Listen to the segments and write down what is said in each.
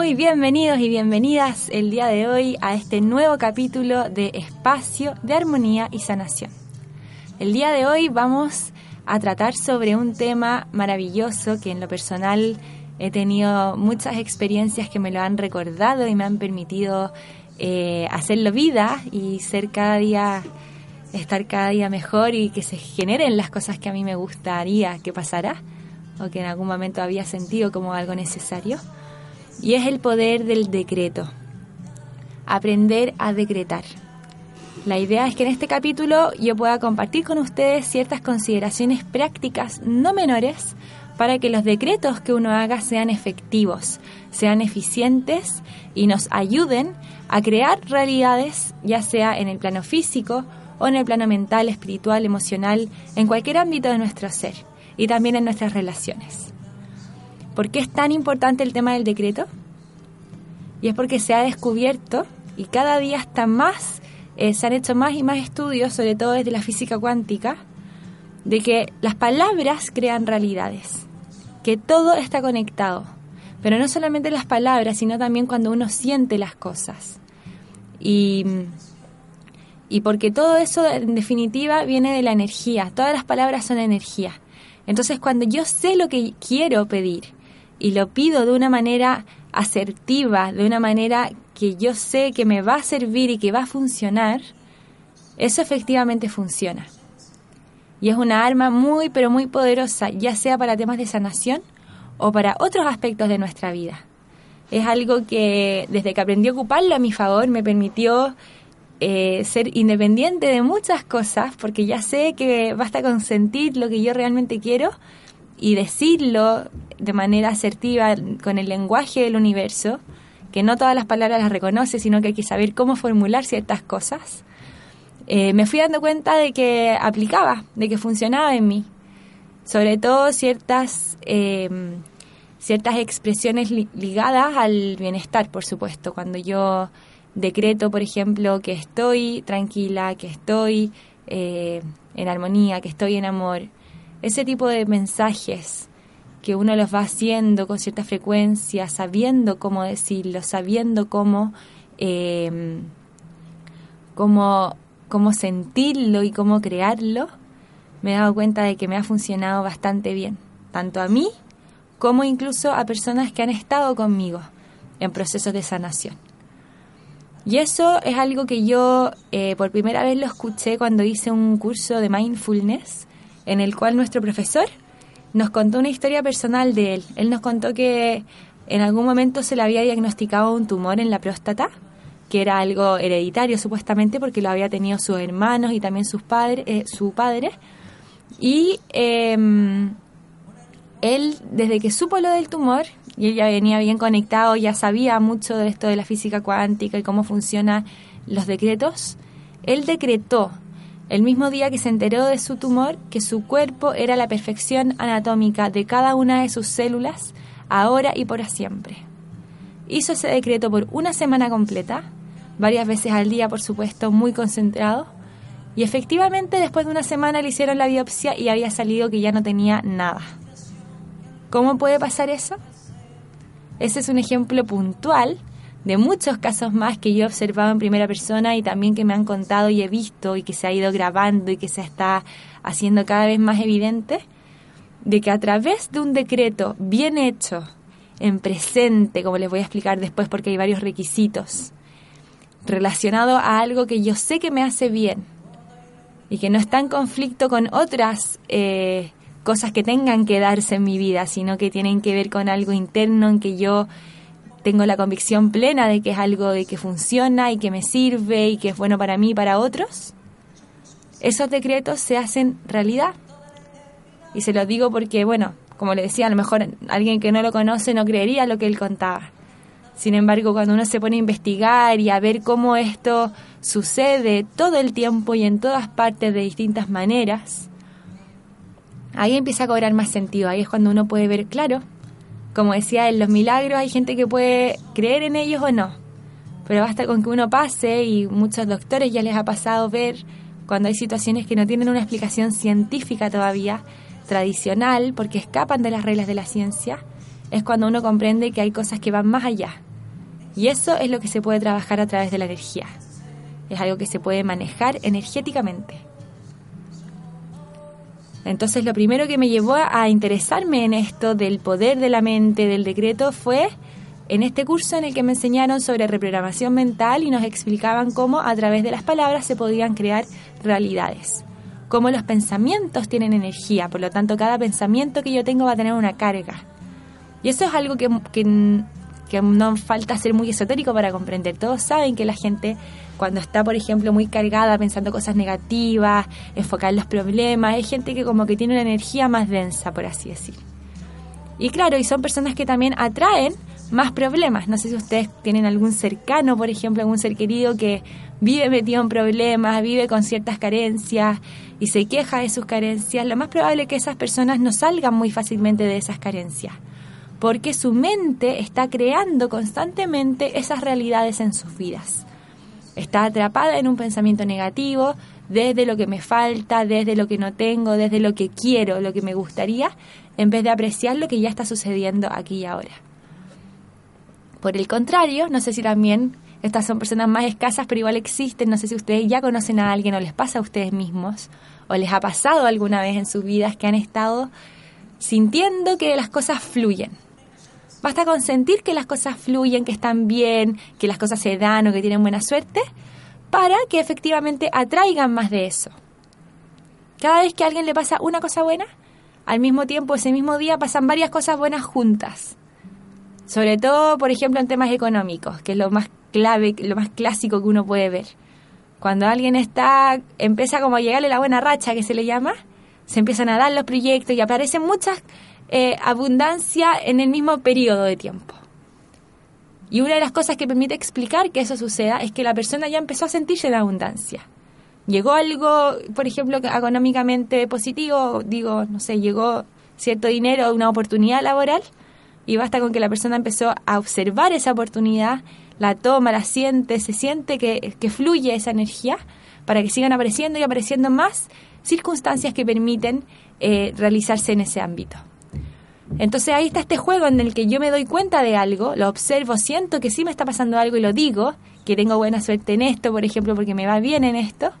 Muy bienvenidos y bienvenidas el día de hoy a este nuevo capítulo de Espacio de Armonía y Sanación. El día de hoy vamos a tratar sobre un tema maravilloso que en lo personal he tenido muchas experiencias que me lo han recordado y me han permitido eh, hacerlo vida y ser cada día, estar cada día mejor y que se generen las cosas que a mí me gustaría que pasara o que en algún momento había sentido como algo necesario. Y es el poder del decreto. Aprender a decretar. La idea es que en este capítulo yo pueda compartir con ustedes ciertas consideraciones prácticas no menores para que los decretos que uno haga sean efectivos, sean eficientes y nos ayuden a crear realidades, ya sea en el plano físico o en el plano mental, espiritual, emocional, en cualquier ámbito de nuestro ser y también en nuestras relaciones. ¿Por qué es tan importante el tema del decreto? Y es porque se ha descubierto y cada día está más, eh, se han hecho más y más estudios, sobre todo desde la física cuántica, de que las palabras crean realidades, que todo está conectado. Pero no solamente las palabras, sino también cuando uno siente las cosas. Y, y porque todo eso en definitiva viene de la energía, todas las palabras son energía. Entonces cuando yo sé lo que quiero pedir y lo pido de una manera asertiva, de una manera que yo sé que me va a servir y que va a funcionar, eso efectivamente funciona. Y es una arma muy, pero muy poderosa, ya sea para temas de sanación o para otros aspectos de nuestra vida. Es algo que desde que aprendí a ocuparlo a mi favor me permitió eh, ser independiente de muchas cosas, porque ya sé que basta con sentir lo que yo realmente quiero y decirlo de manera asertiva con el lenguaje del universo, que no todas las palabras las reconoce, sino que hay que saber cómo formular ciertas cosas, eh, me fui dando cuenta de que aplicaba, de que funcionaba en mí. Sobre todo ciertas, eh, ciertas expresiones li- ligadas al bienestar, por supuesto. Cuando yo decreto, por ejemplo, que estoy tranquila, que estoy eh, en armonía, que estoy en amor, ese tipo de mensajes que uno los va haciendo con cierta frecuencia, sabiendo cómo decirlo, sabiendo cómo, eh, cómo, cómo sentirlo y cómo crearlo, me he dado cuenta de que me ha funcionado bastante bien, tanto a mí como incluso a personas que han estado conmigo en procesos de sanación. Y eso es algo que yo eh, por primera vez lo escuché cuando hice un curso de mindfulness en el cual nuestro profesor nos contó una historia personal de él. Él nos contó que en algún momento se le había diagnosticado un tumor en la próstata, que era algo hereditario supuestamente porque lo había tenido sus hermanos y también sus padres, eh, su padre. Y eh, él, desde que supo lo del tumor, y ella venía bien conectado, ya sabía mucho de esto de la física cuántica y cómo funcionan los decretos, él decretó el mismo día que se enteró de su tumor que su cuerpo era la perfección anatómica de cada una de sus células, ahora y por siempre. Hizo ese decreto por una semana completa, varias veces al día, por supuesto, muy concentrado, y efectivamente después de una semana le hicieron la biopsia y había salido que ya no tenía nada. ¿Cómo puede pasar eso? Ese es un ejemplo puntual de muchos casos más que yo he observado en primera persona y también que me han contado y he visto y que se ha ido grabando y que se está haciendo cada vez más evidente, de que a través de un decreto bien hecho, en presente, como les voy a explicar después porque hay varios requisitos, relacionado a algo que yo sé que me hace bien y que no está en conflicto con otras eh, cosas que tengan que darse en mi vida, sino que tienen que ver con algo interno en que yo tengo la convicción plena de que es algo de que funciona y que me sirve y que es bueno para mí y para otros, esos decretos se hacen realidad. Y se lo digo porque, bueno, como le decía, a lo mejor alguien que no lo conoce no creería lo que él contaba. Sin embargo, cuando uno se pone a investigar y a ver cómo esto sucede todo el tiempo y en todas partes de distintas maneras, ahí empieza a cobrar más sentido. Ahí es cuando uno puede ver, claro, como decía, en los milagros hay gente que puede creer en ellos o no. Pero basta con que uno pase y muchos doctores ya les ha pasado ver cuando hay situaciones que no tienen una explicación científica todavía, tradicional, porque escapan de las reglas de la ciencia, es cuando uno comprende que hay cosas que van más allá. Y eso es lo que se puede trabajar a través de la energía. Es algo que se puede manejar energéticamente. Entonces lo primero que me llevó a interesarme en esto del poder de la mente, del decreto, fue en este curso en el que me enseñaron sobre reprogramación mental y nos explicaban cómo a través de las palabras se podían crear realidades, cómo los pensamientos tienen energía, por lo tanto cada pensamiento que yo tengo va a tener una carga. Y eso es algo que, que, que no falta ser muy esotérico para comprender. Todos saben que la gente cuando está, por ejemplo, muy cargada pensando cosas negativas, enfocar en los problemas, hay gente que como que tiene una energía más densa, por así decir. Y claro, y son personas que también atraen más problemas. No sé si ustedes tienen algún cercano, por ejemplo, algún ser querido que vive metido en problemas, vive con ciertas carencias y se queja de sus carencias. Lo más probable es que esas personas no salgan muy fácilmente de esas carencias, porque su mente está creando constantemente esas realidades en sus vidas. Está atrapada en un pensamiento negativo, desde lo que me falta, desde lo que no tengo, desde lo que quiero, lo que me gustaría, en vez de apreciar lo que ya está sucediendo aquí y ahora. Por el contrario, no sé si también estas son personas más escasas, pero igual existen. No sé si ustedes ya conocen a alguien o les pasa a ustedes mismos o les ha pasado alguna vez en sus vidas que han estado sintiendo que las cosas fluyen. Basta con sentir que las cosas fluyen, que están bien, que las cosas se dan o que tienen buena suerte, para que efectivamente atraigan más de eso. Cada vez que a alguien le pasa una cosa buena, al mismo tiempo, ese mismo día, pasan varias cosas buenas juntas. Sobre todo, por ejemplo, en temas económicos, que es lo más clave, lo más clásico que uno puede ver. Cuando alguien está, empieza como a llegarle la buena racha que se le llama, se empiezan a dar los proyectos y aparecen muchas eh, abundancia en el mismo periodo de tiempo. Y una de las cosas que permite explicar que eso suceda es que la persona ya empezó a sentirse la abundancia. Llegó algo, por ejemplo, económicamente positivo, digo, no sé, llegó cierto dinero, una oportunidad laboral, y basta con que la persona empezó a observar esa oportunidad, la toma, la siente, se siente que, fluye esa energía para que sigan apareciendo y apareciendo más circunstancias que permiten eh, realizarse en ese ámbito. Entonces ahí está este juego en el que yo me doy cuenta de algo, lo observo, siento que sí me está pasando algo y lo digo, que tengo buena suerte en esto, por ejemplo, porque me va bien en esto,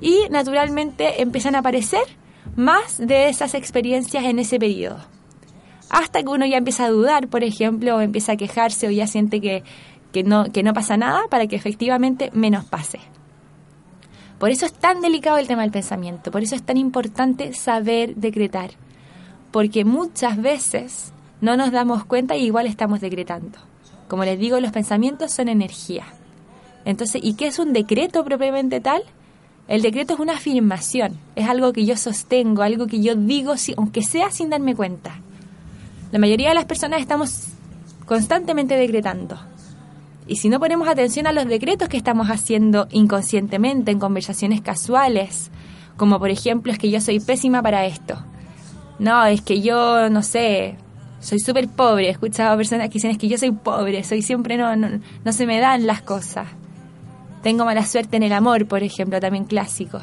y naturalmente empiezan a aparecer más de esas experiencias en ese periodo hasta que uno ya empieza a dudar, por ejemplo, o empieza a quejarse o ya siente que, no, que no pasa nada para que efectivamente menos pase. Por eso es tan delicado el tema del pensamiento, por eso es tan importante saber decretar, porque muchas veces no nos damos cuenta y igual estamos decretando. Como les digo, los pensamientos son energía. Entonces, ¿y qué es un decreto propiamente tal? El decreto es una afirmación, es algo que yo sostengo, algo que yo digo, aunque sea sin darme cuenta. La mayoría de las personas estamos constantemente decretando. Y si no ponemos atención a los decretos que estamos haciendo inconscientemente en conversaciones casuales, como por ejemplo es que yo soy pésima para esto. No, es que yo, no sé, soy súper pobre. He escuchado personas que dicen es que yo soy pobre, soy siempre no, no, no se me dan las cosas. Tengo mala suerte en el amor, por ejemplo, también clásico.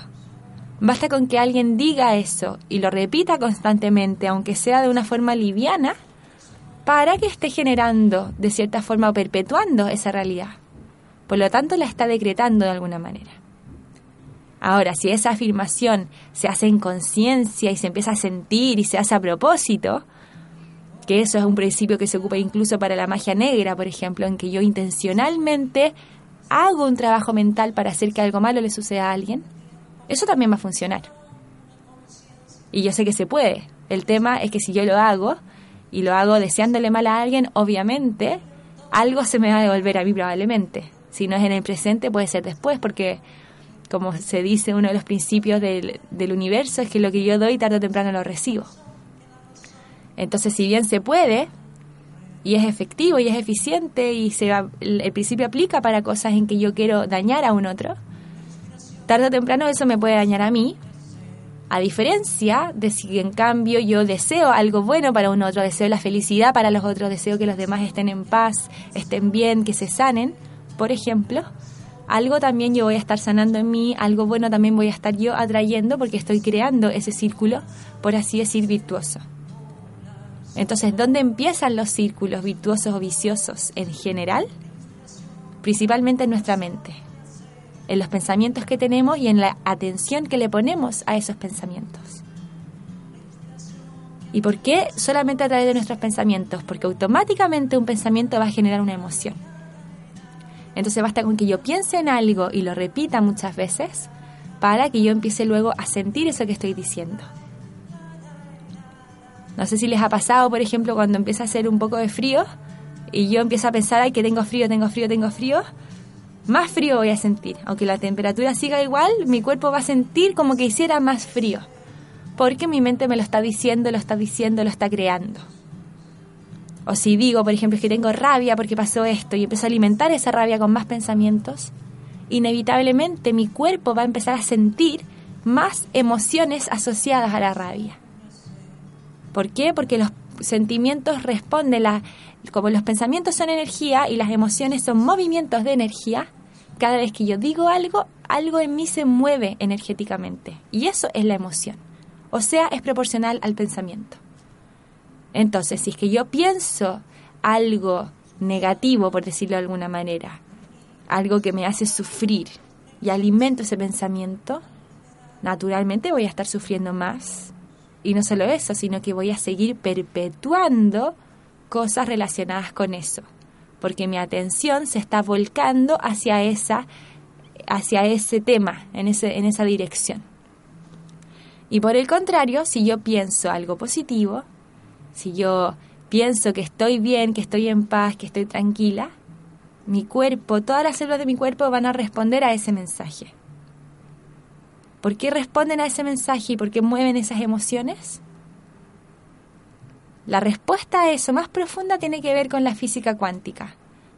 Basta con que alguien diga eso y lo repita constantemente, aunque sea de una forma liviana, para que esté generando, de cierta forma, o perpetuando esa realidad. Por lo tanto, la está decretando de alguna manera. Ahora, si esa afirmación se hace en conciencia y se empieza a sentir y se hace a propósito, que eso es un principio que se ocupa incluso para la magia negra, por ejemplo, en que yo intencionalmente hago un trabajo mental para hacer que algo malo le suceda a alguien, eso también va a funcionar. Y yo sé que se puede. El tema es que si yo lo hago y lo hago deseándole mal a alguien, obviamente algo se me va a devolver a mí probablemente. Si no es en el presente, puede ser después, porque como se dice, uno de los principios del, universo es que lo que yo doy tarde o temprano lo recibo. Entonces, si bien se puede, y es efectivo y es eficiente y se va, el principio aplica para cosas en que yo quiero dañar a un otro, tarde o temprano eso me puede dañar a mí, a diferencia de si en cambio yo deseo algo bueno para un otro, deseo la felicidad para los otros, deseo que los demás estén en paz, estén bien, que se sanen, por ejemplo, algo también yo voy a estar sanando en mí, algo bueno también voy a estar yo atrayendo porque estoy creando ese círculo, por así decir, virtuoso. Entonces, ¿dónde empiezan los círculos virtuosos o viciosos en general? Principalmente en nuestra mente, en los pensamientos que tenemos y en la atención que le ponemos a esos pensamientos. ¿Y por qué solamente a través de nuestros pensamientos? Porque automáticamente un pensamiento va a generar una emoción. Entonces basta con que yo piense en algo y lo repita muchas veces para que yo empiece luego a sentir eso que estoy diciendo. No sé si les ha pasado, por ejemplo, cuando empieza a hacer un poco de frío y yo empiezo a pensar, ay, que tengo frío, tengo frío, tengo frío, más frío voy a sentir. Aunque la temperatura siga igual, mi cuerpo va a sentir como que hiciera más frío. Porque mi mente me lo está diciendo, lo está diciendo, lo está creando. O si digo, por ejemplo, es que tengo rabia porque pasó esto y empiezo a alimentar esa rabia con más pensamientos, inevitablemente mi cuerpo va a empezar a sentir más emociones asociadas a la rabia. ¿Por qué? Porque los sentimientos responden, la, como los pensamientos son energía y las emociones son movimientos de energía, cada vez que yo digo algo, algo en mí se mueve energéticamente. Y eso es la emoción. O sea, es proporcional al pensamiento. Entonces, si es que yo pienso algo negativo, por decirlo de alguna manera, algo que me hace sufrir y alimento ese pensamiento, naturalmente voy a estar sufriendo más. Y no solo eso, sino que voy a seguir perpetuando cosas relacionadas con eso, porque mi atención se está volcando hacia esa hacia ese tema, en ese en esa dirección. Y por el contrario, si yo pienso algo positivo, si yo pienso que estoy bien, que estoy en paz, que estoy tranquila, mi cuerpo, todas las células de mi cuerpo van a responder a ese mensaje. ¿Por qué responden a ese mensaje y por qué mueven esas emociones? La respuesta a eso más profunda tiene que ver con la física cuántica,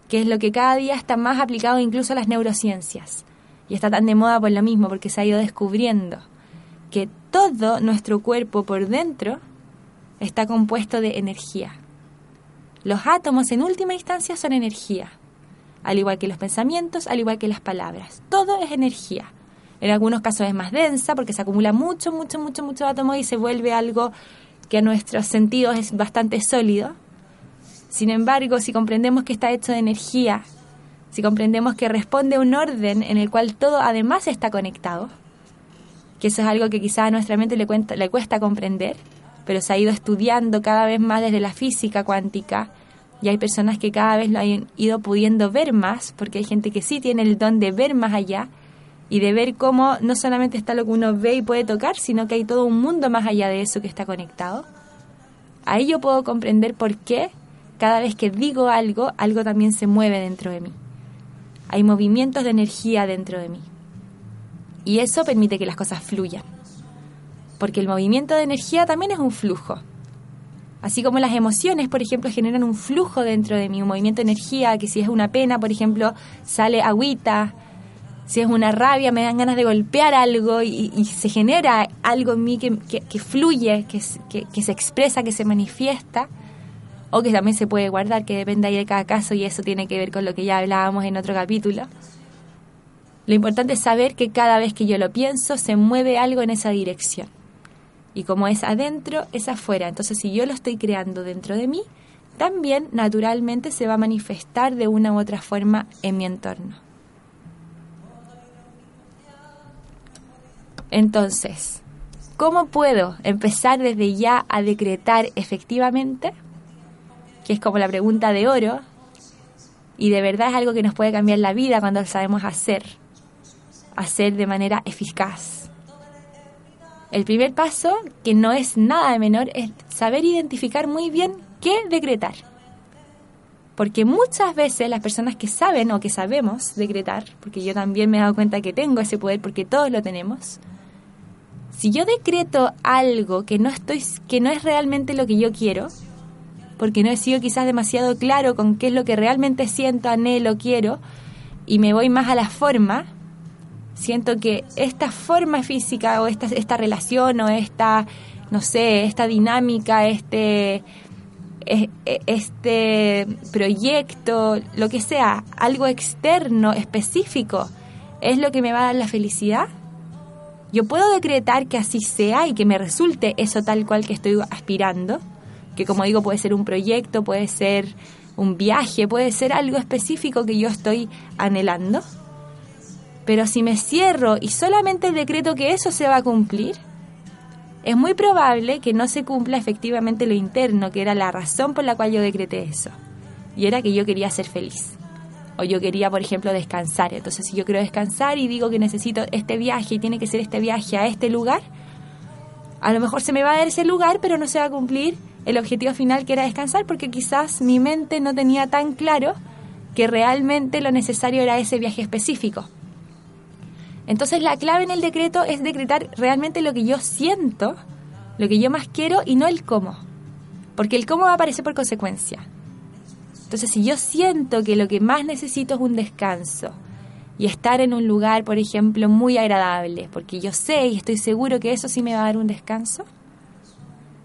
que es lo que cada día está más aplicado incluso a las neurociencias. Y está tan de moda por lo mismo, porque se ha ido descubriendo que todo nuestro cuerpo por dentro está compuesto de energía. Los átomos en última instancia son energía, al igual que los pensamientos, al igual que las palabras. Todo es energía. En algunos casos es más densa porque se acumula mucho, mucho, mucho, mucho átomo y se vuelve algo que a nuestros sentidos es bastante sólido. Sin embargo, si comprendemos que está hecho de energía, si comprendemos que responde a un orden en el cual todo además está conectado, que eso es algo que quizá a nuestra mente le, cuesta comprender, pero se ha ido estudiando cada vez más desde la física cuántica y hay personas que cada vez lo han ido pudiendo ver más, porque hay gente que sí tiene el don de ver más allá y de ver cómo no solamente está lo que uno ve y puede tocar, sino que hay todo un mundo más allá de eso que está conectado. Ahí yo puedo comprender por qué cada vez que digo algo, algo también se mueve dentro de mí. Hay movimientos de energía dentro de mí. Y eso permite que las cosas fluyan. Porque el movimiento de energía también es un flujo. Así como las emociones, por ejemplo, generan un flujo dentro de mí, un movimiento de energía, que si es una pena, por ejemplo, sale agüita, si es una rabia, me dan ganas de golpear algo y, se genera algo en mí que, fluye, que, que, se expresa, que se manifiesta, o que también se puede guardar, que depende ahí de cada caso y eso tiene que ver con lo que ya hablábamos en otro capítulo. Lo importante es saber que cada vez que yo lo pienso se mueve algo en esa dirección. Y como es adentro, es afuera. Entonces si yo lo estoy creando dentro de mí, también naturalmente se va a manifestar de una u otra forma en mi entorno. Entonces, ¿cómo puedo empezar desde ya a decretar efectivamente? Que es como la pregunta de oro. Y de verdad es algo que nos puede cambiar la vida cuando lo sabemos hacer. Hacer de manera eficaz. El primer paso, que no es nada de menor, es saber identificar muy bien qué decretar. Porque muchas veces las personas que saben o que sabemos decretar, porque yo también me he dado cuenta que tengo ese poder porque todos lo tenemos, si yo decreto algo que no estoy que no es realmente lo que yo quiero, porque no he sido quizás demasiado claro con qué es lo que realmente siento, anhelo, quiero, y me voy más a la forma, siento que esta forma física o esta, esta relación o esta, no sé, esta dinámica, este, e- este proyecto, lo que sea, algo externo, específico, es lo que me va a dar la felicidad, yo puedo decretar que así sea y que me resulte eso tal cual que estoy aspirando, que como digo puede ser un proyecto, puede ser un viaje, puede ser algo específico que yo estoy anhelando. Pero si me cierro y solamente decreto que eso se va a cumplir, es muy probable que no se cumpla efectivamente lo interno, que era la razón por la cual yo decreté eso. Y era que yo quería ser feliz. O yo quería, por ejemplo, descansar. Entonces, si yo quiero descansar y digo que necesito este viaje y tiene que ser este viaje a este lugar, a lo mejor se me va a dar ese lugar, pero no se va a cumplir el objetivo final que era descansar, porque quizás mi mente no tenía tan claro que realmente lo necesario era ese viaje específico. Entonces la clave en el decreto es decretar realmente lo que yo siento, lo que yo más quiero y no el cómo. Porque el cómo va a aparecer por consecuencia. Entonces si yo siento que lo que más necesito es un descanso y estar en un lugar, por ejemplo, muy agradable, porque yo sé y estoy seguro que eso sí me va a dar un descanso,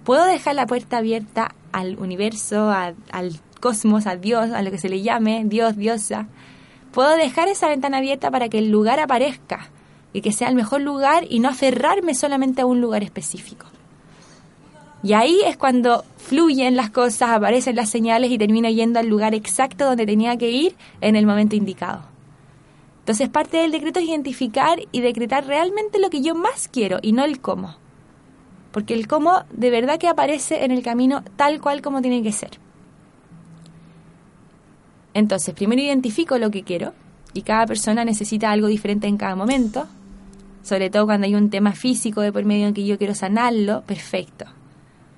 puedo dejar la puerta abierta al universo, a- al cosmos, a Dios, a lo que se le llame, Dios, diosa. Puedo dejar esa ventana abierta para que el lugar aparezca y que sea el mejor lugar y no aferrarme solamente a un lugar específico. Y ahí es cuando fluyen las cosas, aparecen las señales y termino yendo al lugar exacto donde tenía que ir en el momento indicado. Entonces parte del decreto es identificar y decretar realmente lo que yo más quiero y no el cómo. Porque el cómo de verdad que aparece en el camino tal cual como tiene que ser. Entonces, primero identifico lo que quiero y cada persona necesita algo diferente en cada momento, sobre todo cuando hay un tema físico de por medio en que yo quiero sanarlo, perfecto.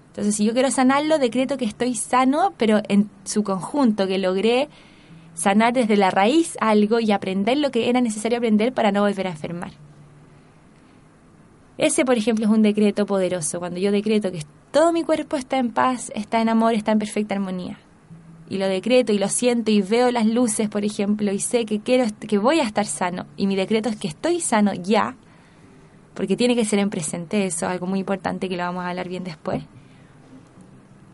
Entonces, si yo quiero sanarlo, decreto que estoy sano, pero en su conjunto, que logré sanar desde la raíz algo y aprender lo que era necesario aprender para no volver a enfermar. Ese, por ejemplo, es un decreto poderoso, cuando yo decreto que todo mi cuerpo está en paz, está en amor, está en perfecta armonía. Y lo decreto y lo siento y veo las luces, por ejemplo, y sé que quiero que voy a estar sano y mi decreto es que estoy sano ya, porque tiene que ser en presente eso, algo muy importante que lo vamos a hablar bien después.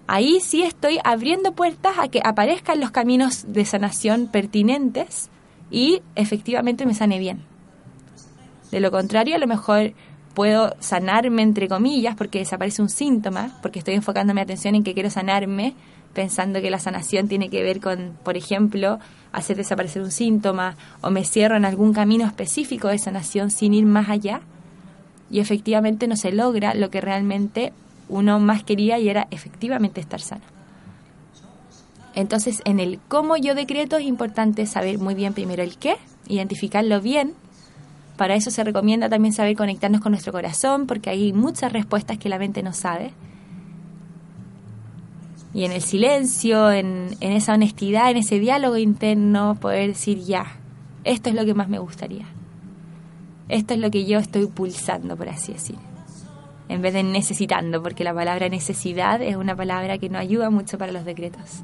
Ahí sí estoy abriendo puertas a que aparezcan los caminos de sanación pertinentes y efectivamente me sane bien. De lo contrario, a lo mejor puedo sanarme entre comillas porque desaparece un síntoma, porque estoy enfocando mi atención en que quiero sanarme, pensando que la sanación tiene que ver con, por ejemplo, hacer desaparecer un síntoma o me cierro en algún camino específico de sanación sin ir más allá y efectivamente no se logra lo que realmente uno más quería y era efectivamente estar sano. Entonces, en el cómo yo decreto es importante saber muy bien primero el qué, identificarlo bien. Para eso se recomienda también saber conectarnos con nuestro corazón, porque hay muchas respuestas que la mente no sabe. Y en el silencio, en, esa honestidad, en ese diálogo interno, poder decir ya, esto es lo que más me gustaría. Esto es lo que yo estoy pulsando, por así decir. En vez de necesitando, porque la palabra necesidad es una palabra que no ayuda mucho para los decretos.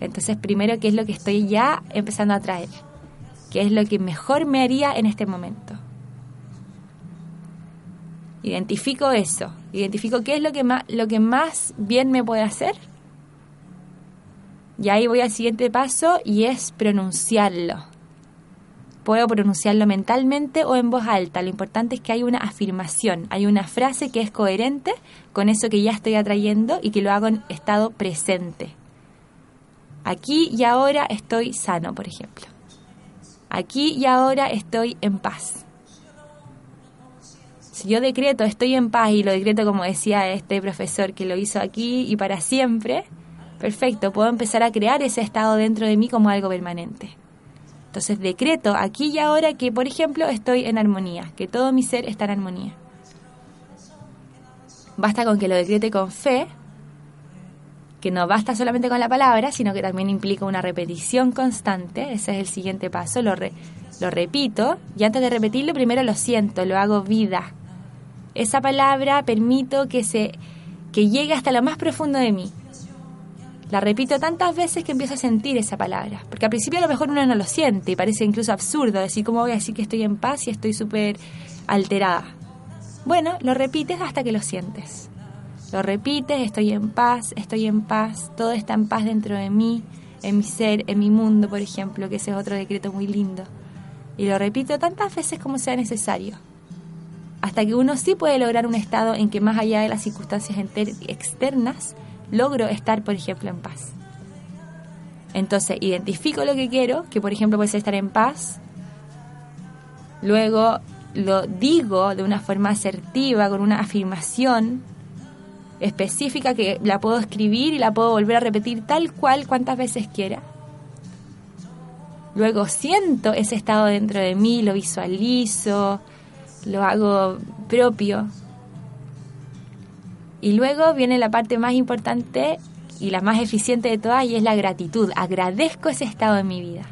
Entonces, primero, ¿qué es lo que estoy ya empezando a traer? ¿Qué es lo que mejor me haría en este momento? Identifico eso, identifico qué es lo que más, lo que más bien me puede hacer. Y ahí voy al siguiente paso y es pronunciarlo. Puedo pronunciarlo mentalmente o en voz alta. Lo importante es que hay una afirmación, hay una frase que es coherente con eso que ya estoy atrayendo y que lo hago en estado presente. Aquí y ahora estoy sano, por ejemplo. Aquí y ahora estoy en paz. Si yo decreto estoy en paz y lo decreto como decía este profesor que lo hizo aquí y para siempre, perfecto, puedo empezar a crear ese estado dentro de mí como algo permanente. Entonces decreto aquí y ahora que, por ejemplo, estoy en armonía, que todo mi ser está en armonía. Basta con que lo decrete con fe, que no basta solamente con la palabra, sino que también implica una repetición constante. Ese es el siguiente paso. Lo, re- lo repito y antes de repetirlo, primero lo siento, lo hago vida. Esa palabra permito que, se, que llegue hasta lo más profundo de mí. La repito tantas veces que empiezo a sentir esa palabra. Porque al principio a lo mejor uno no lo siente y parece incluso absurdo decir cómo voy a decir que estoy en paz y estoy súper alterada. Bueno, lo repites hasta que lo sientes. Lo repites, estoy en paz, estoy en paz, todo está en paz dentro de mí, en mi ser, en mi mundo, por ejemplo, que ese es otro decreto muy lindo. Y lo repito tantas veces como sea necesario. Hasta que uno sí puede lograr un estado en que más allá de las circunstancias externas, logro estar, por ejemplo, en paz. Entonces, identifico lo que quiero, que por ejemplo puede ser estar en paz. Luego lo digo de una forma asertiva, con una afirmación específica que la puedo escribir y la puedo volver a repetir tal cual cuantas veces quiera. Luego siento ese estado dentro de mí, lo visualizo, lo hago propio. Y luego viene la parte más importante y la más eficiente de todas y es la gratitud. Agradezco ese estado en mi vida.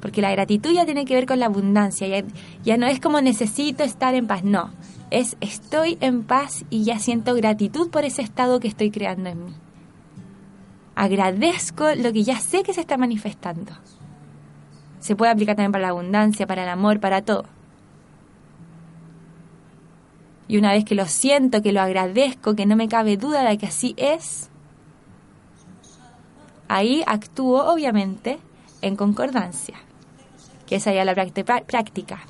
Porque la gratitud ya tiene que ver con la abundancia, ya, ya no es como necesito estar en paz, no. Es estoy en paz y ya siento gratitud por ese estado que estoy creando en mí. Agradezco lo que ya sé que se está manifestando. Se puede aplicar también para la abundancia, para el amor, para todo. Y una vez que lo siento, que lo agradezco, que no me cabe duda de que así es, ahí actúo obviamente en concordancia, que esa ya la práctica.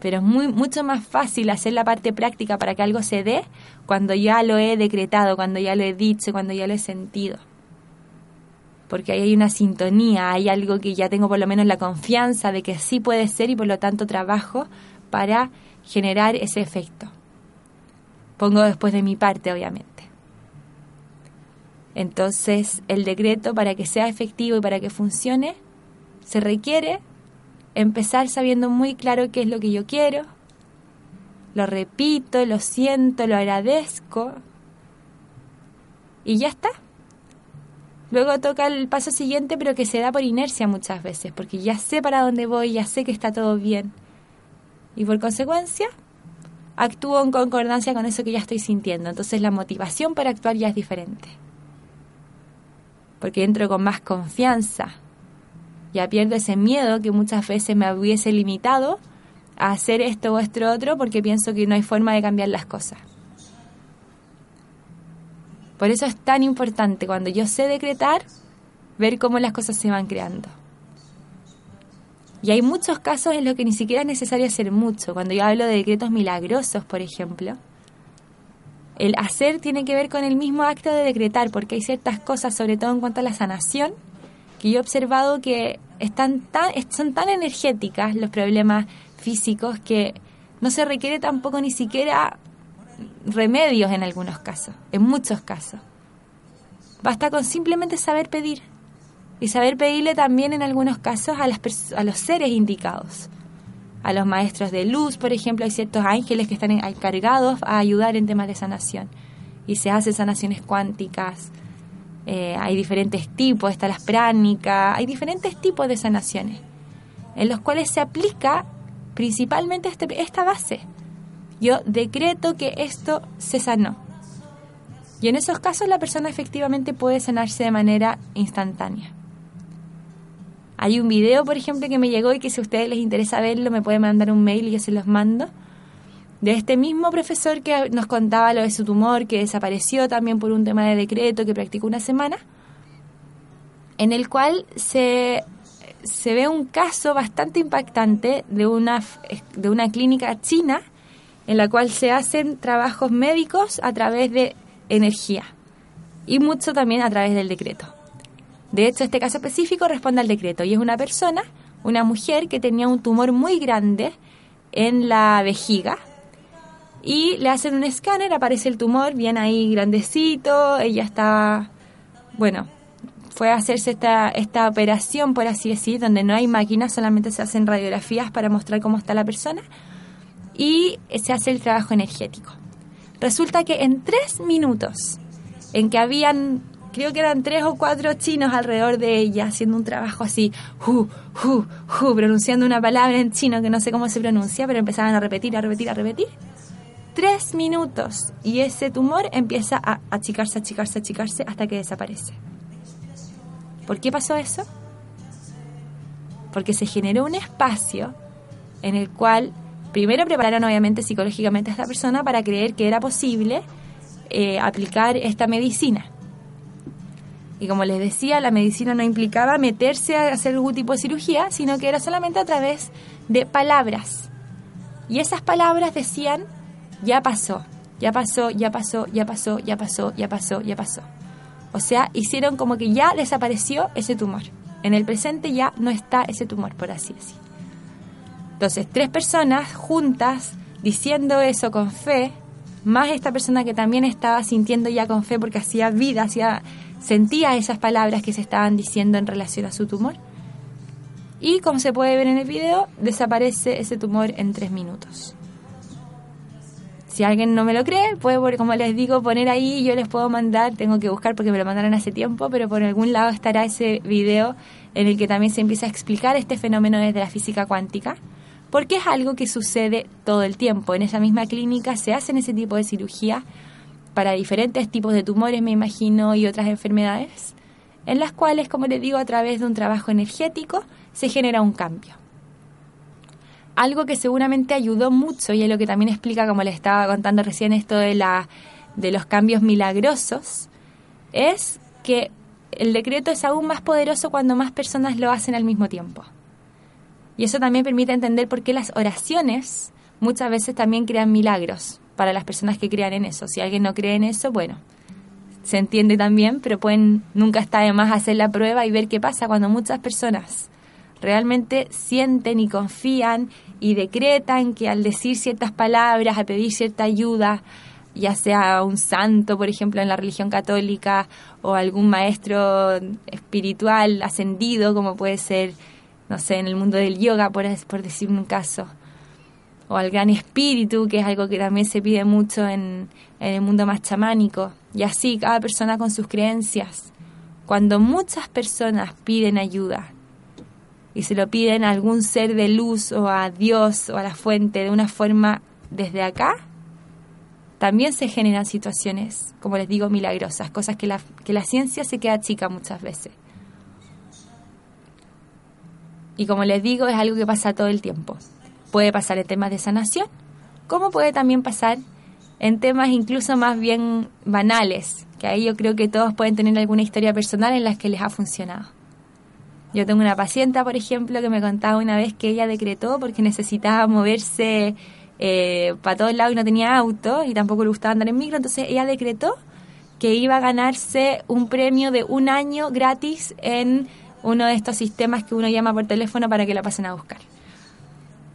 Pero es muy, mucho más fácil hacer la parte práctica para que algo se dé cuando ya lo he decretado, cuando ya lo he dicho, cuando ya lo he sentido. Porque ahí hay una sintonía, hay algo que ya tengo por lo menos la confianza de que sí puede ser y por lo tanto trabajo para generar ese efecto. Pongo después de mi parte, obviamente. Entonces, el decreto, para que sea efectivo y para que funcione, se requiere empezar sabiendo muy claro qué es lo que yo quiero, lo repito, lo siento, lo agradezco y ya está. Luego toca el paso siguiente, pero que se da por inercia muchas veces, porque ya sé para dónde voy, ya sé que está todo bien. Y por consecuencia, actúo en concordancia con eso que ya estoy sintiendo. Entonces la motivación para actuar ya es diferente. Porque entro con más confianza. Ya pierdo ese miedo que muchas veces me hubiese limitado a hacer esto o esto otro porque pienso que no hay forma de cambiar las cosas. Por eso es tan importante cuando yo sé decretar, ver cómo las cosas se van creando. Y hay muchos casos en los que ni siquiera es necesario hacer mucho. Cuando yo hablo de decretos milagrosos, por ejemplo, el hacer tiene que ver con el mismo acto de decretar, porque hay ciertas cosas, sobre todo en cuanto a la sanación, que yo he observado que están tan, son tan energéticas los problemas físicos que no se requiere tampoco ni siquiera remedios en algunos casos, en muchos casos. Basta con simplemente saber pedir y saber pedirle también en algunos casos a, las a los seres indicados. A los maestros de luz, por ejemplo, hay ciertos ángeles que están encargados a ayudar en temas de sanación. Y se hacen sanaciones cuánticas. Eh, hay diferentes tipos, está las pránicas, hay diferentes tipos de sanaciones, en los cuales se aplica principalmente este, esta base. Yo decreto que esto se sanó. Y en esos casos la persona efectivamente puede sanarse de manera instantánea. Hay un video, por ejemplo, que me llegó y que si a ustedes les interesa verlo me pueden mandar un mail y yo se los mando. De este mismo profesor que nos contaba lo de su tumor, que desapareció también por un tema de decreto que practicó una semana, en el cual se, se ve un caso bastante impactante de una, de una clínica china en la cual se hacen trabajos médicos a través de energía y mucho también a través del decreto. De hecho, este caso específico responde al decreto y es una persona, una mujer que tenía un tumor muy grande en la vejiga y le hacen un escáner, aparece el tumor bien ahí grandecito, ella está, bueno, fue a hacerse esta, esta operación, por así decir, donde no hay máquinas, solamente se hacen radiografías para mostrar cómo está la persona y se hace el trabajo energético. Resulta que en tres minutos en que habían creo que eran tres o cuatro chinos alrededor de ella haciendo un trabajo así, hu, hu, hu, pronunciando una palabra en chino que no sé cómo se pronuncia, pero empezaban a repetir, a repetir, a repetir. Tres minutos y ese tumor empieza a achicarse, achicarse, achicarse hasta que desaparece. ¿Por qué pasó eso? Porque se generó un espacio en el cual primero prepararon obviamente psicológicamente a esta persona para creer que era posible eh, aplicar esta medicina. Y como les decía, la medicina no implicaba meterse a hacer algún tipo de cirugía, sino que era solamente a través de palabras. Y esas palabras decían, ya pasó, ya pasó, ya pasó, ya pasó, ya pasó, ya pasó, ya pasó. O sea, hicieron como que ya desapareció ese tumor. En el presente ya no está ese tumor, por así decirlo. Entonces, tres personas juntas diciendo eso con fe, más esta persona que también estaba sintiendo ya con fe porque hacía vida, hacía, sentía esas palabras que se estaban diciendo en relación a su tumor. Y como se puede ver en el video, desaparece ese tumor en tres minutos. Si alguien no me lo cree, puede, como les digo, poner ahí, yo les puedo mandar, tengo que buscar porque me lo mandaron hace tiempo, pero por algún lado estará ese video en el que también se empieza a explicar este fenómeno desde la física cuántica porque es algo que sucede todo el tiempo. En esa misma clínica se hacen ese tipo de cirugía para diferentes tipos de tumores, me imagino, y otras enfermedades, en las cuales, como les digo, a través de un trabajo energético se genera un cambio. Algo que seguramente ayudó mucho, y es lo que también explica, como les estaba contando recién, esto de, la, de los cambios milagrosos, es que el decreto es aún más poderoso cuando más personas lo hacen al mismo tiempo. Y eso también permite entender por qué las oraciones muchas veces también crean milagros para las personas que crean en eso. Si alguien no cree en eso, bueno, se entiende también, pero pueden nunca está de más hacer la prueba y ver qué pasa cuando muchas personas realmente sienten y confían y decretan que al decir ciertas palabras, a pedir cierta ayuda, ya sea un santo, por ejemplo, en la religión católica, o algún maestro espiritual ascendido, como puede ser no sé, en el mundo del yoga, por, por decir un caso, o al gran espíritu, que es algo que también se pide mucho en, el mundo más chamánico, y así cada persona con sus creencias. Cuando muchas personas piden ayuda y se lo piden a algún ser de luz o a Dios o a la fuente de una forma desde acá, también se generan situaciones, como les digo, milagrosas, cosas que la, que la ciencia se queda chica muchas veces. Y como les digo, es algo que pasa todo el tiempo. Puede pasar en temas de sanación, como puede también pasar en temas incluso más bien banales, que ahí yo creo que todos pueden tener alguna historia personal en las que les ha funcionado. Yo tengo una paciente, por ejemplo, que me contaba una vez que ella decretó porque necesitaba moverse eh, para todos lados y no tenía auto y tampoco le gustaba andar en micro, entonces ella decretó que iba a ganarse un premio de un año gratis en uno de estos sistemas que uno llama por teléfono para que la pasen a buscar.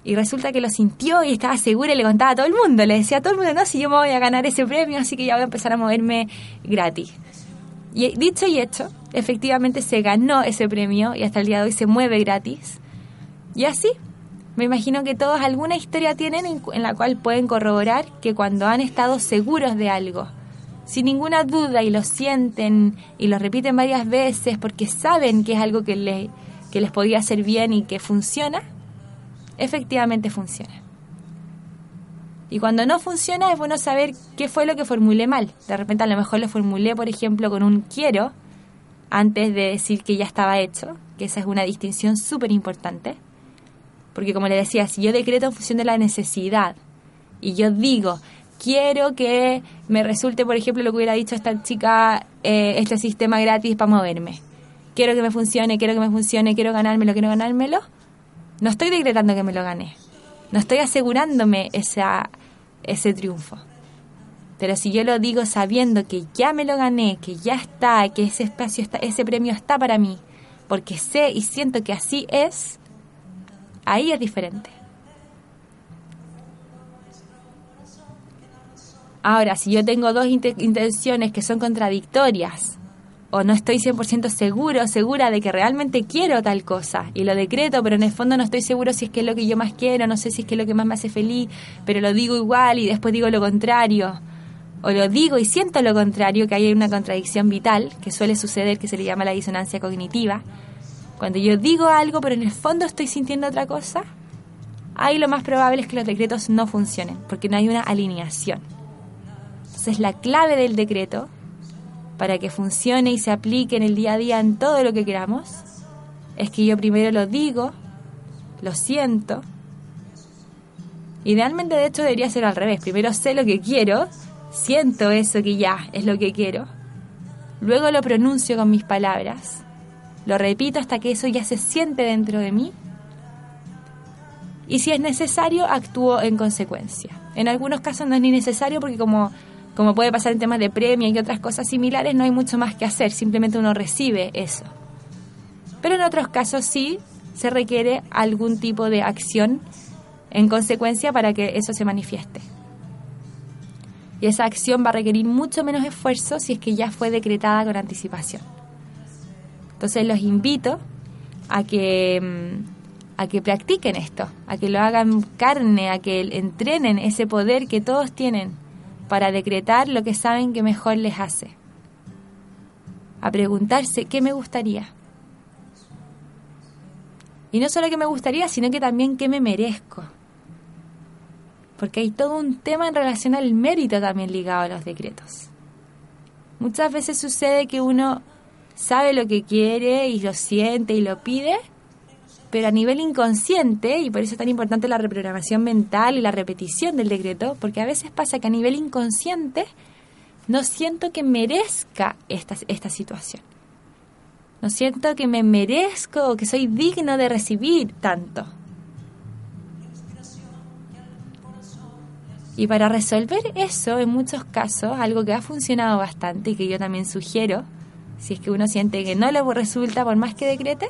Y resulta que lo sintió y estaba segura y le contaba a todo el mundo. Le decía a todo el mundo, no, si yo me voy a ganar ese premio, así que ya voy a empezar a moverme gratis. Y dicho y hecho, efectivamente se ganó ese premio y hasta el día de hoy se mueve gratis. Y así, me imagino que todos alguna historia tienen en la cual pueden corroborar que cuando han estado seguros de algo, sin ninguna duda y lo sienten y lo repiten varias veces porque saben que es algo que, le, que les podía hacer bien y que funciona, efectivamente funciona. Y cuando no funciona es bueno saber qué fue lo que formulé mal. De repente a lo mejor lo formulé, por ejemplo, con un quiero antes de decir que ya estaba hecho, que esa es una distinción súper importante. Porque como le decía, si yo decreto en función de la necesidad y yo digo, quiero que me resulte, por ejemplo, lo que hubiera dicho esta chica, eh, este sistema gratis para moverme. Quiero que me funcione, quiero que me funcione, quiero ganármelo, quiero ganármelo. No estoy decretando que me lo gane. No estoy asegurándome esa, ese triunfo. Pero si yo lo digo sabiendo que ya me lo gané, que ya está, que ese espacio está, ese premio está para mí, porque sé y siento que así es, ahí es diferente. Ahora, si yo tengo dos intenciones que son contradictorias, o no estoy 100% seguro, segura de que realmente quiero tal cosa, y lo decreto, pero en el fondo no estoy seguro si es que es lo que yo más quiero, no sé si es que es lo que más me hace feliz, pero lo digo igual y después digo lo contrario. o lo digo y siento lo contrario, que hay una contradicción vital, que suele suceder, que se le llama la disonancia cognitiva, cuando yo digo algo pero en el fondo estoy sintiendo otra cosa, ahí lo más probable es que los decretos no funcionen, porque no hay una alineación. Entonces la clave del decreto, para que funcione y se aplique en el día a día en todo lo que queramos, es que yo primero lo digo, lo siento. Idealmente, de hecho, debería ser al revés. Primero sé lo que quiero, siento eso que ya es lo que quiero. Luego lo pronuncio con mis palabras. Lo repito hasta que eso ya se siente dentro de mí. Y si es necesario, actúo en consecuencia. En algunos casos no es ni necesario porque como, como puede pasar en temas de premio y otras cosas similares, no hay mucho más que hacer. Simplemente uno recibe eso. Pero en otros casos sí se requiere algún tipo de acción en consecuencia para que eso se manifieste. Y esa acción va a requerir mucho menos esfuerzo si es que ya fue decretada con anticipación. Entonces los invito a que, mm, a que practiquen esto, a que lo hagan carne, a que entrenen ese poder que todos tienen para decretar lo que saben que mejor les hace. A preguntarse qué me gustaría. Y no solo qué me gustaría, sino que también qué me merezco porque hay todo un tema en relación al mérito también ligado a los decretos. Muchas veces sucede que uno sabe lo que quiere y lo siente y lo pide, pero a nivel inconsciente, y por eso es tan importante la reprogramación mental y la repetición del decreto, porque a veces pasa que a nivel inconsciente no siento que merezca esta, esta situación. No siento que me merezco o que soy digno de recibir tanto. Y para resolver eso, en muchos casos, algo que ha funcionado bastante y que yo también sugiero, si es que uno siente que no le resulta por más que decrete,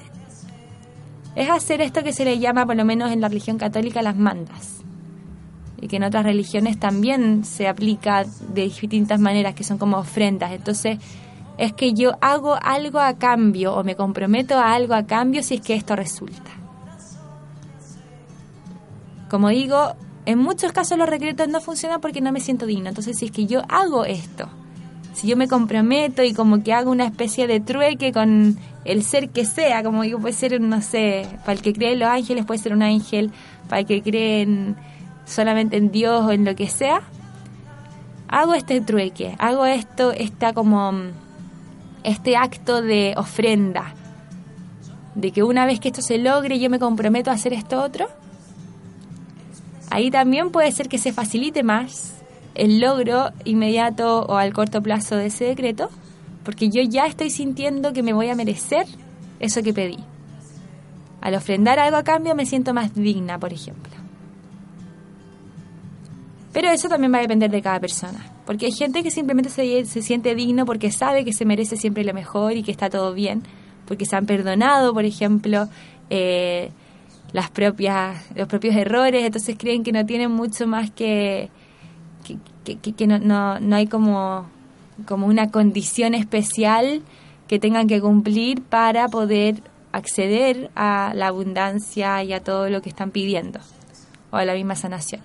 es hacer esto que se le llama, por lo menos en la religión católica, las mandas. Y que en otras religiones también se aplica de distintas maneras, que son como ofrendas. Entonces, es que yo hago algo a cambio o me comprometo a algo a cambio si es que esto resulta. Como digo, en muchos casos los decretos no funcionan porque no me siento digno. Entonces, si es que yo hago esto, si yo me comprometo y como que hago una especie de trueque con el ser que sea, como digo, puede ser, no sé, para el que cree en los ángeles puede ser un ángel, para el que cree solamente en Dios o en lo que sea, hago este trueque, hago esto, está como este acto de ofrenda, de que una vez que esto se logre yo me comprometo a hacer esto otro, Ahí también puede ser que se facilite más el logro inmediato o al corto plazo de ese decreto, porque yo ya estoy sintiendo que me voy a merecer eso que pedí. Al ofrendar algo a cambio me siento más digna, por ejemplo. Pero eso también va a depender de cada persona, porque hay gente que simplemente se, siente digno porque sabe que se merece siempre lo mejor y que está todo bien, porque se han perdonado, por ejemplo, eh, las propias, los propios errores, entonces creen que no tienen mucho más que, que, no, no, no, hay como, como una condición especial que tengan que cumplir para poder acceder a la abundancia y a todo lo que están pidiendo, o a la misma sanación.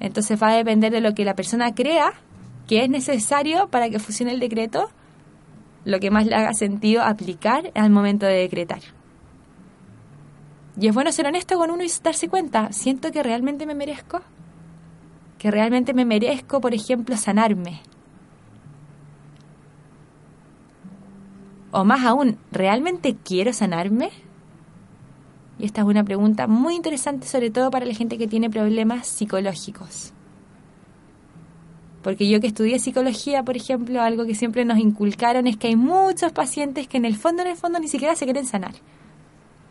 Entonces va a depender de lo que la persona crea que es necesario para que funcione el decreto, lo que más le haga sentido aplicar al momento de decretar. Y es bueno ser honesto con uno y darse cuenta, siento que realmente me merezco, que realmente me merezco, por ejemplo, sanarme. O más aún, ¿realmente quiero sanarme? Y esta es una pregunta muy interesante, sobre todo para la gente que tiene problemas psicológicos. Porque yo que estudié psicología, por ejemplo, algo que siempre nos inculcaron es que hay muchos pacientes que en el fondo, en el fondo, ni siquiera se quieren sanar.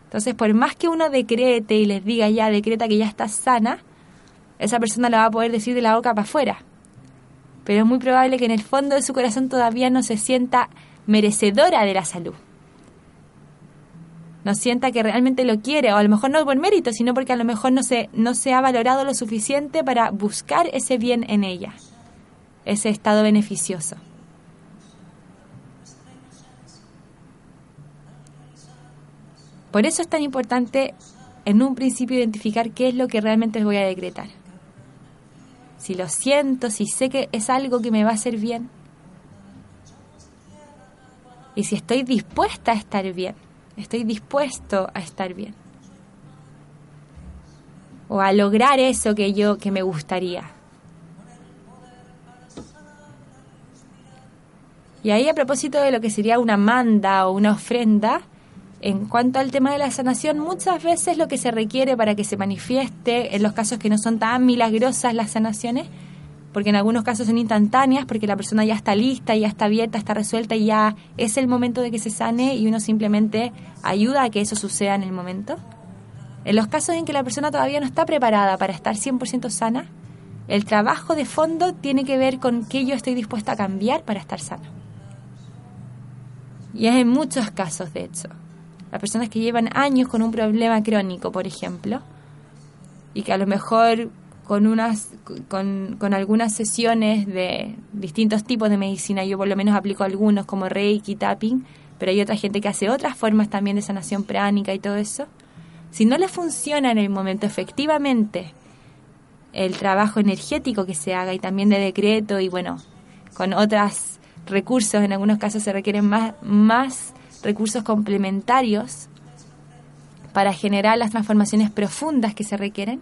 Entonces, por más que uno decrete y les diga ya, decreta que ya está sana, esa persona lo va a poder decir de la boca para afuera. Pero es muy probable que en el fondo de su corazón todavía no se sienta merecedora de la salud. No sienta que realmente lo quiere, o a lo mejor no por mérito, sino porque a lo mejor no se, no se ha valorado lo suficiente para buscar ese bien en ella, ese estado beneficioso. Por eso es tan importante en un principio identificar qué es lo que realmente voy a decretar. Si lo siento, si sé que es algo que me va a hacer bien. Y si estoy dispuesta a estar bien, estoy dispuesto a estar bien. O a lograr eso que yo que me gustaría. Y ahí a propósito de lo que sería una manda o una ofrenda, en cuanto al tema de la sanación, muchas veces lo que se requiere para que se manifieste, en los casos que no son tan milagrosas las sanaciones, porque en algunos casos son instantáneas, porque la persona ya está lista, ya está abierta, está resuelta y ya es el momento de que se sane y uno simplemente ayuda a que eso suceda en el momento. En los casos en que la persona todavía no está preparada para estar 100% sana, el trabajo de fondo tiene que ver con qué yo estoy dispuesta a cambiar para estar sana. Y es en muchos casos, de hecho. Las personas que llevan años con un problema crónico, por ejemplo, y que a lo mejor con unas con, con, algunas sesiones de distintos tipos de medicina, yo por lo menos aplico algunos como Reiki, tapping, pero hay otra gente que hace otras formas también de sanación pránica y todo eso. Si no le funciona en el momento efectivamente el trabajo energético que se haga y también de decreto y bueno, con otras recursos, en algunos casos se requieren más, más recursos complementarios para generar las transformaciones profundas que se requieren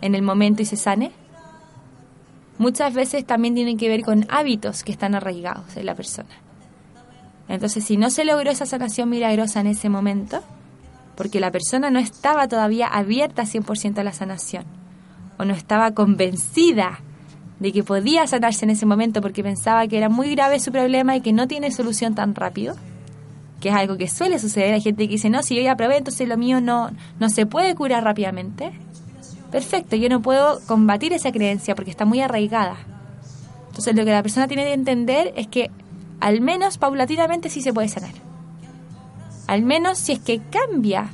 en el momento y se sane. Muchas veces también tienen que ver con hábitos que están arraigados en la persona. Entonces, si no se logró esa sanación milagrosa en ese momento, porque la persona no estaba todavía abierta 100% a la sanación, o no estaba convencida de que podía sanarse en ese momento porque pensaba que era muy grave su problema y que no tiene solución tan rápido, que es algo que suele suceder. Hay gente que dice, no, si yo ya probé, entonces lo mío no, no se puede curar rápidamente. Perfecto, yo no puedo combatir esa creencia porque está muy arraigada. Entonces lo que la persona tiene que entender es que al menos paulatinamente sí se puede sanar. Al menos si es que cambia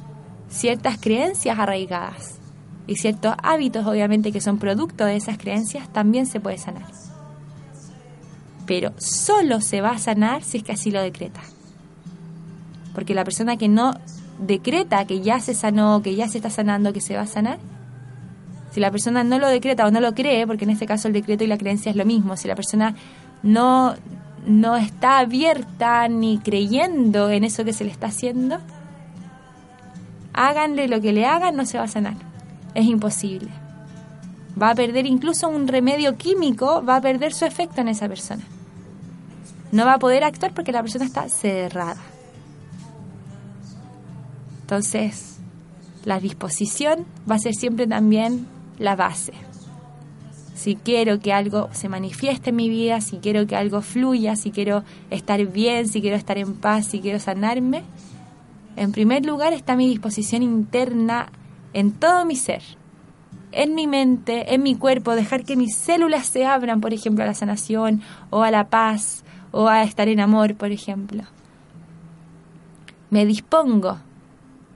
ciertas creencias arraigadas y ciertos hábitos, obviamente, que son producto de esas creencias, también se puede sanar. Pero solo se va a sanar si es que así lo decreta. Porque la persona que no decreta que ya se sanó, que ya se está sanando, que se va a sanar, si la persona no lo decreta o no lo cree, porque en este caso el decreto y la creencia es lo mismo, si la persona no, no está abierta ni creyendo en eso que se le está haciendo, háganle lo que le hagan, no se va a sanar es imposible. Va a perder incluso un remedio químico, va a perder su efecto en esa persona. No va a poder actuar porque la persona está cerrada. Entonces, la disposición va a ser siempre también la base. Si quiero que algo se manifieste en mi vida, si quiero que algo fluya, si quiero estar bien, si quiero estar en paz, si quiero sanarme, en primer lugar está mi disposición interna en todo mi ser, en mi mente, en mi cuerpo, dejar que mis células se abran, por ejemplo, a la sanación o a la paz o a estar en amor, por ejemplo. Me dispongo,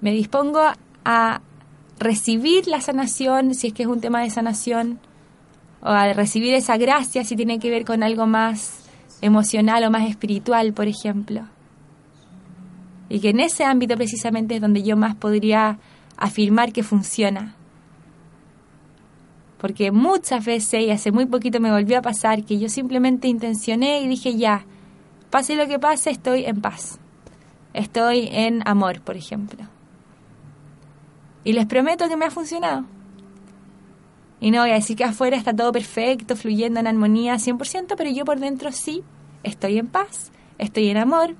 me dispongo a recibir la sanación, si es que es un tema de sanación, o a recibir esa gracia si tiene que ver con algo más emocional o más espiritual, por ejemplo. Y que en ese ámbito precisamente es donde yo más podría afirmar que funciona. Porque muchas veces, y hace muy poquito me volvió a pasar, que yo simplemente intencioné y dije ya, pase lo que pase, estoy en paz. Estoy en amor, por ejemplo. Y les prometo que me ha funcionado. Y no voy a decir que afuera está todo perfecto, fluyendo en armonía 100%, pero yo por dentro sí, estoy en paz, estoy en amor,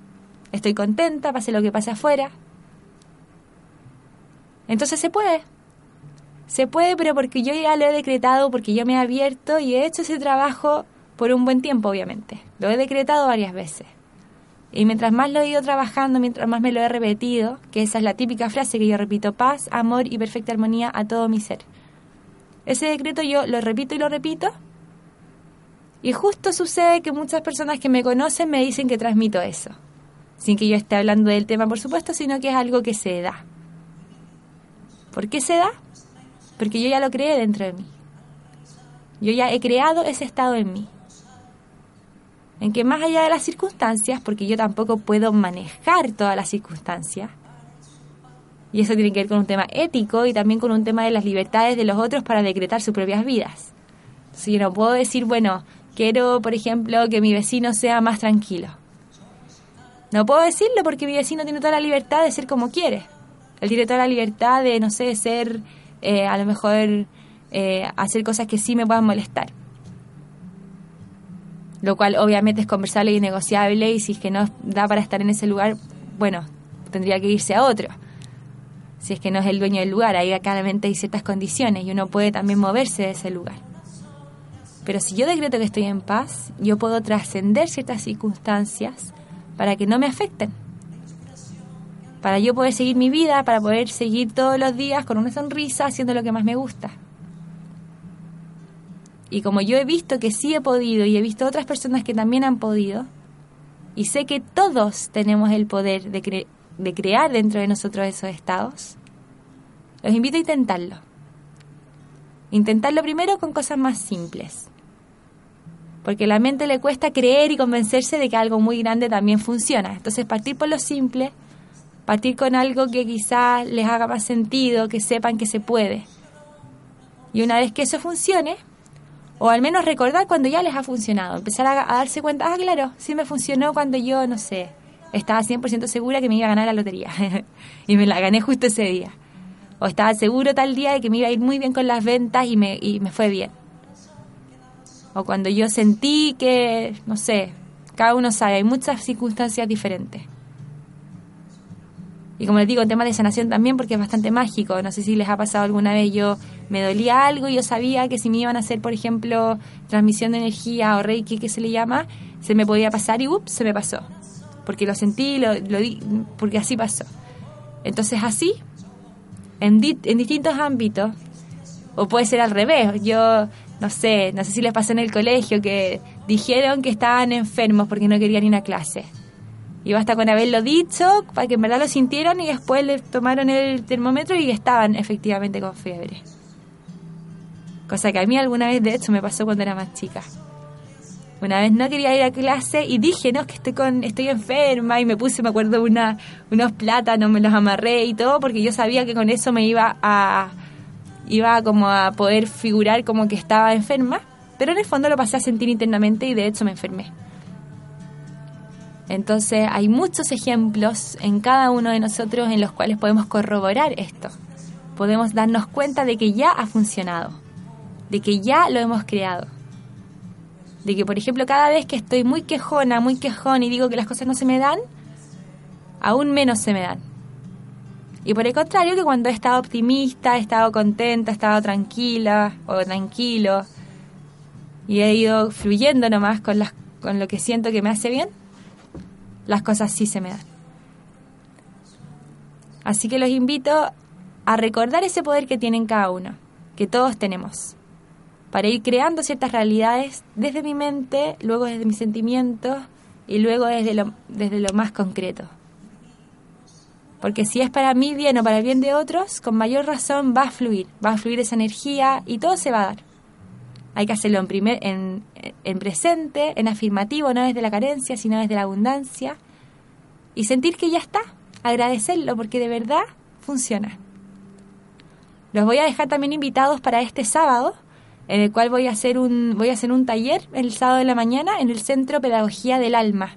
estoy contenta, pase lo que pase afuera, entonces se puede. Se puede, pero porque yo ya lo he decretado, porque yo me he abierto y he hecho ese trabajo por un buen tiempo, obviamente. Lo he decretado varias veces. Y mientras más lo he ido trabajando, mientras más me lo he repetido, que esa es la típica frase que yo repito, paz, amor y perfecta armonía a todo mi ser. Ese decreto yo lo repito y lo repito. Y justo sucede que muchas personas que me conocen me dicen que transmito eso. Sin que yo esté hablando del tema, por supuesto, sino que es algo que se da. ¿Por qué se da? Porque yo ya lo creé dentro de mí. Yo ya he creado ese estado en mí. En que más allá de las circunstancias, porque yo tampoco puedo manejar todas las circunstancias, y eso tiene que ver con un tema ético y también con un tema de las libertades de los otros para decretar sus propias vidas. Si yo no puedo decir, bueno, quiero, por ejemplo, que mi vecino sea más tranquilo. No puedo decirlo porque mi vecino tiene toda la libertad de ser como quiere. Él tiene toda la libertad de, no sé, ser, eh, a lo mejor, eh, hacer cosas que sí me puedan molestar. Lo cual obviamente es conversable y negociable y si es que no da para estar en ese lugar, bueno, tendría que irse a otro. Si es que no es el dueño del lugar, ahí claramente hay ciertas condiciones y uno puede también moverse de ese lugar. Pero si yo decreto que estoy en paz, yo puedo trascender ciertas circunstancias para que no me afecten. Para yo poder seguir mi vida, para poder seguir todos los días con una sonrisa haciendo lo que más me gusta. Y como yo he visto que sí he podido y he visto otras personas que también han podido, y sé que todos tenemos el poder de, crear dentro de nosotros esos estados, los invito a intentarlo. Intentarlo primero con cosas más simples. Porque a la mente le cuesta creer y convencerse de que algo muy grande también funciona. Entonces partir por lo simple, partir con algo que quizás les haga más sentido, que sepan que se puede. Y una vez que eso funcione, o al menos recordar cuando ya les ha funcionado, empezar a, darse cuenta, ah, claro, sí me funcionó cuando yo, no sé, estaba 100% segura que me iba a ganar la lotería y me la gané justo ese día. O estaba seguro tal día de que me iba a ir muy bien con las ventas y me, y me fue bien. O cuando yo sentí que, no sé, cada uno sabe, hay muchas circunstancias diferentes. Y como les digo, en temas de sanación también, porque es bastante mágico. No sé si les ha pasado alguna vez, yo me dolía algo y yo sabía que si me iban a hacer, por ejemplo, transmisión de energía o reiki, que se le llama, se me podía pasar y ups, se me pasó. Porque lo sentí, lo, lo di, porque así pasó. Entonces así, en, en distintos ámbitos, o puede ser al revés. Yo, no sé, no sé si les pasó en el colegio que dijeron que estaban enfermos porque no querían ir a clase y basta con haberlo dicho para que en verdad lo sintieron y después le tomaron el termómetro y estaban efectivamente con fiebre. Cosa que a mí alguna vez de hecho me pasó cuando era más chica. Una vez no quería ir a clase y dije, no, que estoy con, estoy enferma y me puse, me acuerdo, una, unos plátanos, me los amarré y todo porque yo sabía que con eso me iba a, iba como a poder figurar como que estaba enferma, pero en el fondo lo pasé a sentir internamente y de hecho me enfermé. Entonces hay muchos ejemplos en cada uno de nosotros en los cuales podemos corroborar esto. Podemos darnos cuenta de que ya ha funcionado, de que ya lo hemos creado. De que, por ejemplo, cada vez que estoy muy quejona, muy quejón y digo que las cosas no se me dan, aún menos se me dan. Y por el contrario, que cuando he estado optimista, he estado contenta, he estado tranquila o tranquilo y he ido fluyendo nomás con, las, con lo que siento que me hace bien, las cosas sí se me dan. Así que los invito a recordar ese poder que tienen cada uno, que todos tenemos, para ir creando ciertas realidades desde mi mente, luego desde mis sentimientos y luego desde lo, desde lo más concreto. Porque si es para mí bien o para el bien de otros, con mayor razón va a fluir, va a fluir esa energía y todo se va a dar. Hay que hacerlo en, primer, en, en presente, en afirmativo, no desde la carencia, sino desde la abundancia. Y sentir que ya está, agradecerlo, porque de verdad funciona. Los voy a dejar también invitados para este sábado, en el cual voy a hacer un, voy a hacer un taller el sábado de la mañana en el Centro Pedagogía del Alma,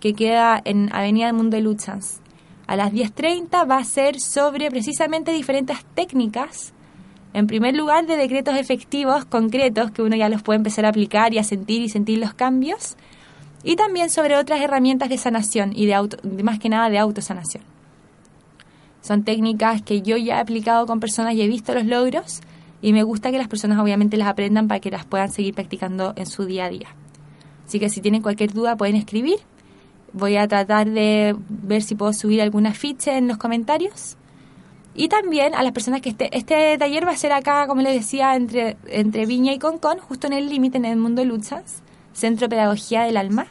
que queda en Avenida del Mundo de Luchans. A las 10.30 va a ser sobre precisamente diferentes técnicas en primer lugar, de decretos efectivos, concretos, que uno ya los puede empezar a aplicar y a sentir y sentir los cambios. Y también sobre otras herramientas de sanación y de, auto, más que nada de autosanación. Son técnicas que yo ya he aplicado con personas y he visto los logros y me gusta que las personas obviamente las aprendan para que las puedan seguir practicando en su día a día. Así que si tienen cualquier duda pueden escribir. Voy a tratar de ver si puedo subir alguna ficha en los comentarios y también a las personas que este, este taller va a ser acá, como les decía, entre, entre Viña y Concón, justo en el límite en el mundo de Luchas, Centro Pedagogía del Alma.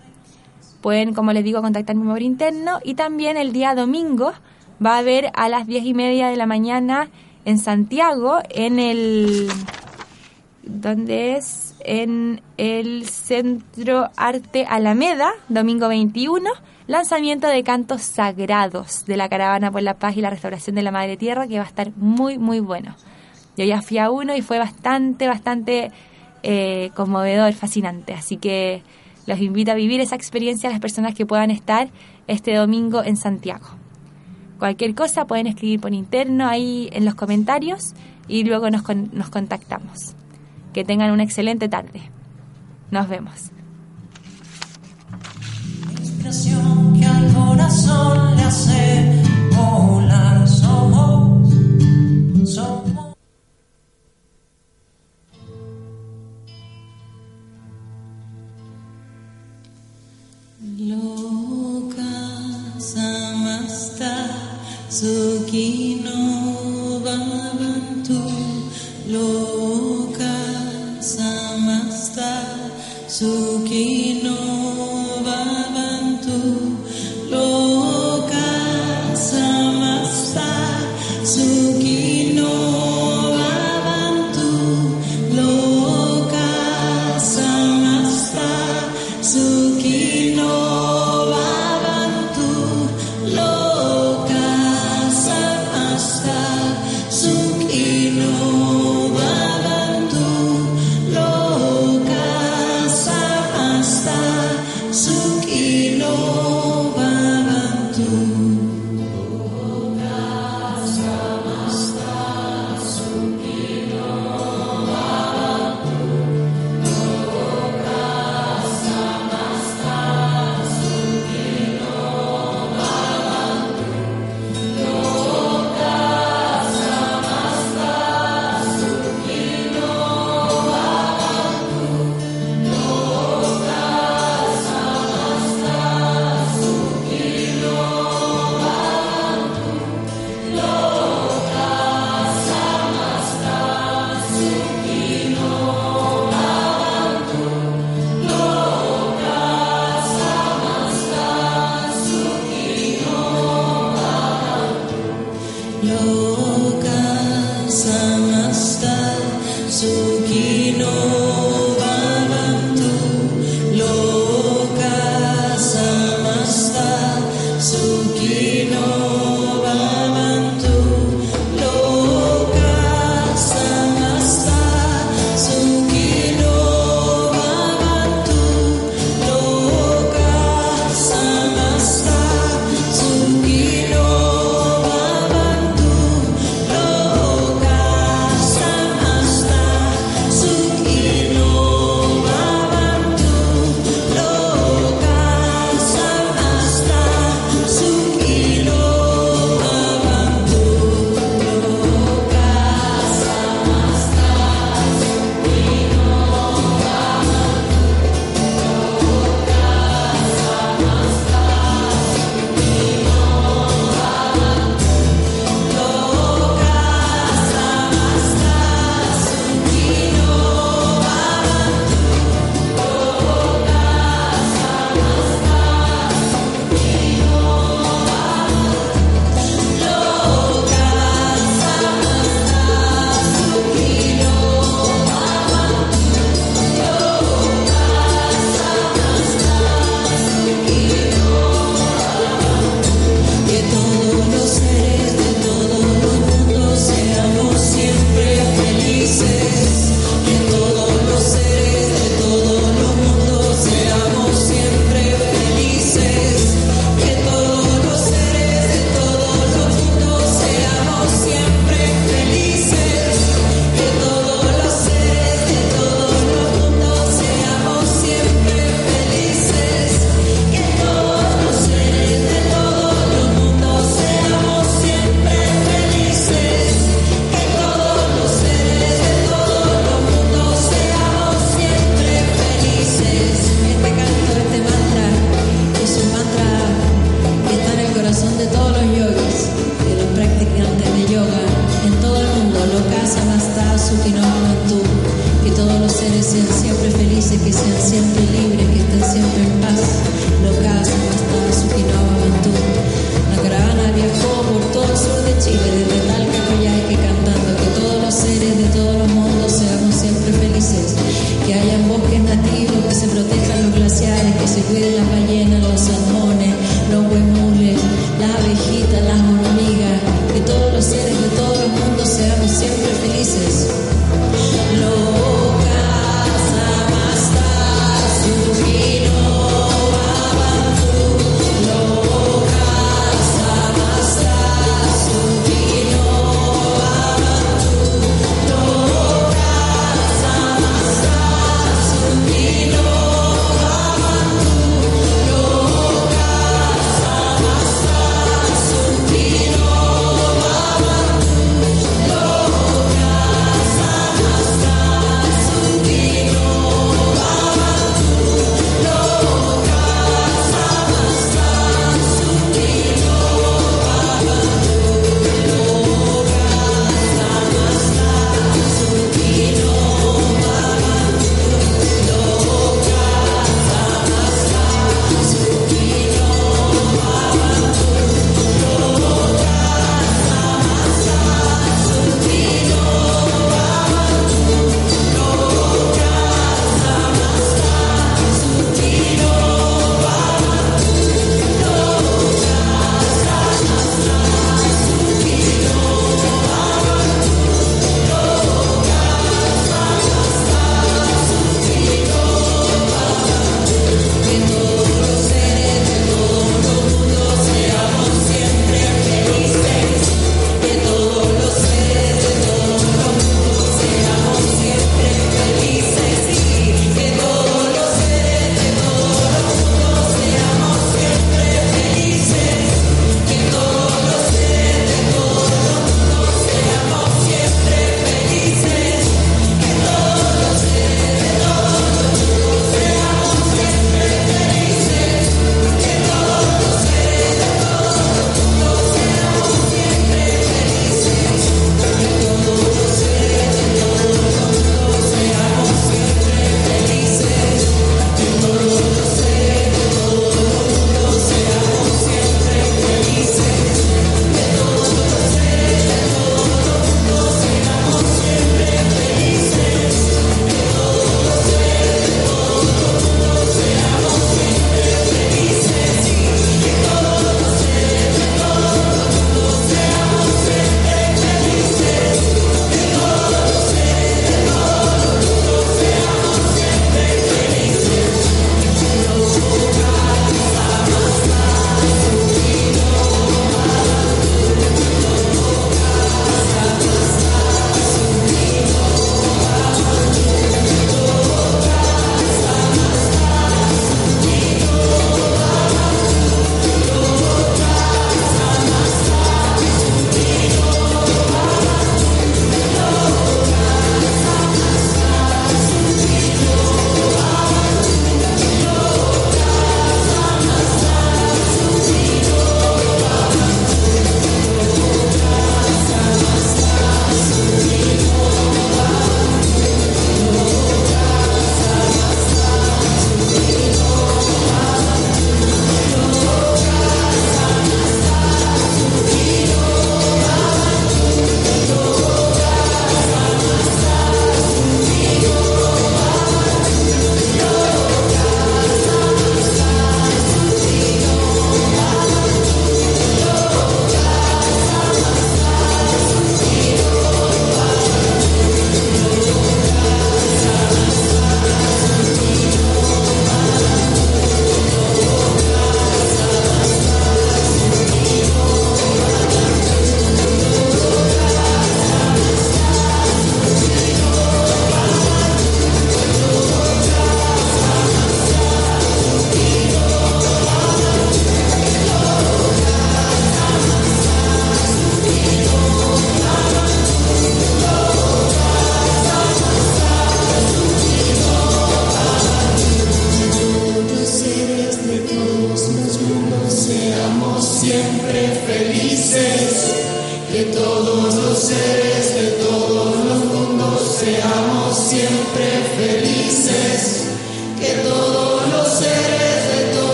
Pueden, como les digo, contactar mi móvil interno. Y también el día domingo va a haber a las diez y media de la mañana en Santiago, en el... ¿Dónde es? En el Centro Arte Alameda, domingo 21, lanzamiento de cantos sagrados de la Caravana por la Paz y la Restauración de la Madre Tierra, que va a estar muy, muy bueno. Yo ya fui a uno y fue bastante, bastante eh, conmovedor, fascinante. Así que los invito a vivir esa experiencia a las personas que puedan estar este domingo en Santiago. Cualquier cosa pueden escribir por interno ahí en los comentarios y luego nos, nos contactamos. Que tengan una excelente tarde. Nos vemos. Sukhi